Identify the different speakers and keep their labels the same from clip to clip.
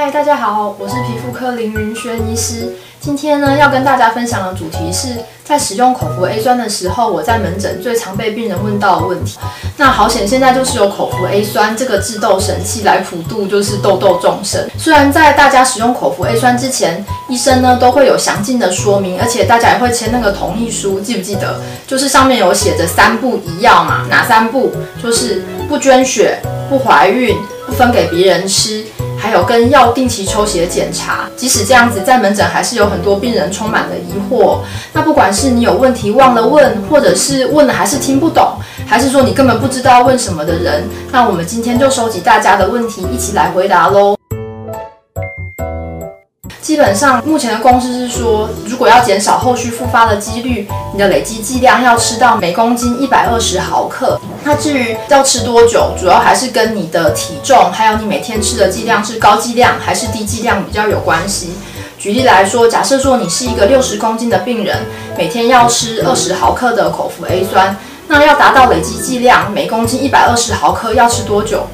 Speaker 1: 嗨，大家好，我是皮肤科林云轩医师。今天呢，要跟大家分享的主题是在使用口服 A 酸的时候，我在门诊最常被病人问到的问题。那好险，现在就是有口服 A 酸这个治痘神器来普度，就是痘痘众生。虽然在大家使用口服 A 酸之前，医生呢都会有详尽的说明，而且大家也会签那个同意书，记不记得？就是上面有写着三不一要嘛，哪三不？就是不捐血、不怀孕、不分给别人吃。还有跟药定期抽血检查，即使这样子，在门诊还是有很多病人充满了疑惑。那不管是你有问题忘了问，或者是问了还是听不懂，还是说你根本不知道问什么的人，那我们今天就收集大家的问题，一起来回答喽。基本上，目前的共识是说，如果要减少后续复发的几率，你的累积剂量要吃到每公斤一百二十毫克。那至于要吃多久，主要还是跟你的体重，还有你每天吃的剂量是高剂量还是低剂量比较有关系。举例来说，假设说你是一个六十公斤的病人，每天要吃二十毫克的口服 A 酸，那要达到累积剂量每公斤一百二十毫克，要吃多久？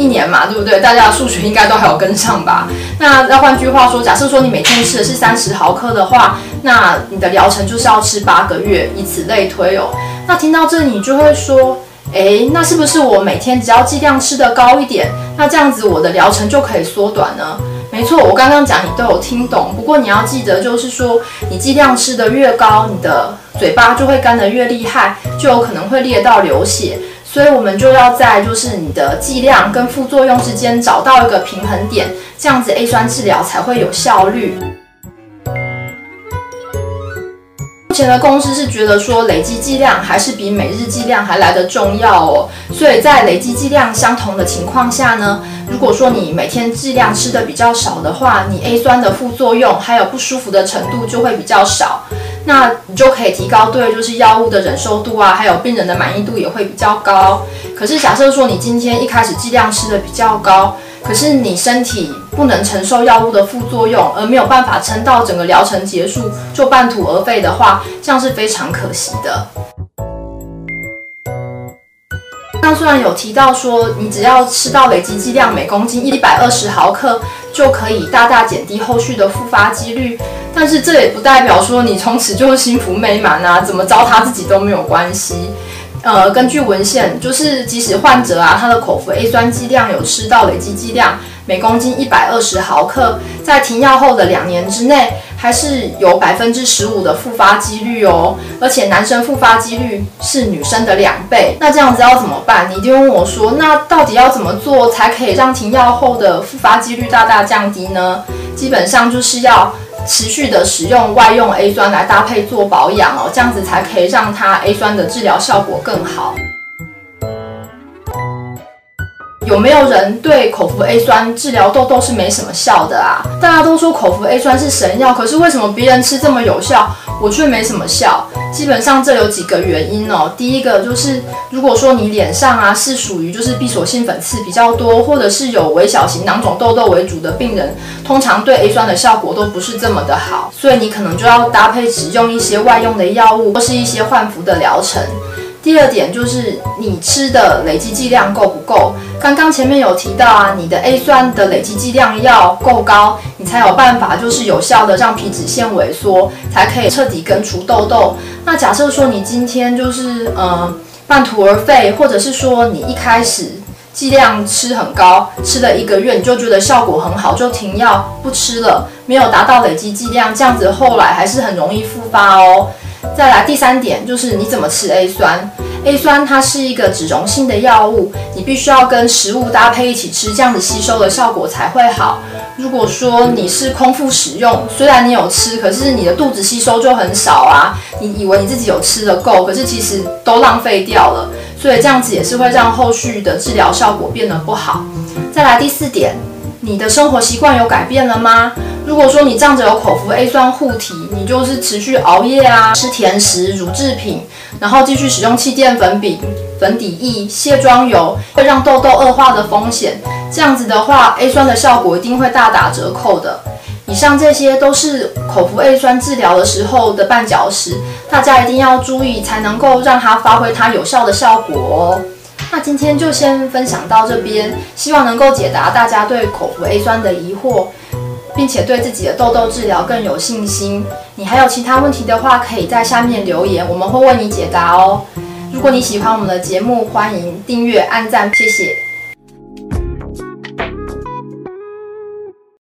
Speaker 1: 一年嘛，对不对？大家的数学应该都还有跟上吧？那要换句话说，假设说你每天吃的是三十毫克的话，那你的疗程就是要吃八个月，以此类推哦。那听到这里，你就会说，诶，那是不是我每天只要剂量吃得高一点，那这样子我的疗程就可以缩短呢？没错，我刚刚讲你都有听懂。不过你要记得，就是说你剂量吃得越高，你的嘴巴就会干得越厉害，就有可能会裂到流血。所以，我们就要在就是你的剂量跟副作用之间找到一个平衡点，这样子 A 酸治疗才会有效率。目前的公司是觉得说，累积剂量还是比每日剂量还来得重要哦。所以在累积剂量相同的情况下呢，如果说你每天剂量吃得比较少的话，你 A 酸的副作用还有不舒服的程度就会比较少。那你就可以提高对就是药物的忍受度啊，还有病人的满意度也会比较高。可是假设说你今天一开始剂量吃得比较高，可是你身体不能承受药物的副作用，而没有办法撑到整个疗程结束就半途而废的话，这样是非常可惜的。那虽然有提到说你只要吃到累积剂量每公斤一百二十毫克，就可以大大减低后续的复发几率。但是这也不代表说你从此就是幸福美满啊，怎么糟蹋自己都没有关系。呃，根据文献，就是即使患者啊，他的口服 A 酸剂量有吃到累积剂量每公斤一百二十毫克，在停药后的两年之内，还是有百分之十五的复发几率哦。而且男生复发几率是女生的两倍。那这样子要怎么办？你一定问我说，那到底要怎么做才可以让停药后的复发几率大大降低呢？基本上就是要。持续的使用外用 A 酸来搭配做保养哦，这样子才可以让它 A 酸的治疗效果更好。有没有人对口服 A 酸治疗痘痘是没什么效的啊？大家都说口服 A 酸是神药，可是为什么别人吃这么有效，我却没什么效？基本上这有几个原因哦。第一个就是，如果说你脸上啊是属于就是闭锁性粉刺比较多，或者是有微小型囊肿痘痘为主的病人，通常对 A 酸的效果都不是这么的好，所以你可能就要搭配使用一些外用的药物，或是一些换服的疗程。第二点就是你吃的累积剂量够不够？刚刚前面有提到啊，你的 A 酸的累积剂量要够高，你才有办法就是有效的让皮脂腺萎缩，才可以彻底根除痘痘。那假设说你今天就是呃半途而废，或者是说你一开始剂量吃很高，吃了一个月你就觉得效果很好，就停药不吃了，没有达到累积剂量，这样子后来还是很容易复发哦。再来第三点就是你怎么吃 A 酸？A 酸它是一个脂溶性的药物，你必须要跟食物搭配一起吃，这样子吸收的效果才会好。如果说你是空腹使用，虽然你有吃，可是你的肚子吸收就很少啊。你以为你自己有吃的够，可是其实都浪费掉了，所以这样子也是会让后续的治疗效果变得不好。再来第四点，你的生活习惯有改变了吗？如果说你仗着有口服 A 酸护体，你就是持续熬夜啊，吃甜食、乳制品，然后继续使用气垫粉饼、粉底液、卸妆油，会让痘痘恶化的风险。这样子的话，A 酸的效果一定会大打折扣的。以上这些都是口服 A 酸治疗的时候的绊脚石，大家一定要注意，才能够让它发挥它有效的效果哦。那今天就先分享到这边，希望能够解答大家对口服 A 酸的疑惑，并且对自己的痘痘治疗更有信心。你还有其他问题的话，可以在下面留言，我们会为你解答哦。如果你喜欢我们的节目，欢迎订阅、按赞，谢谢。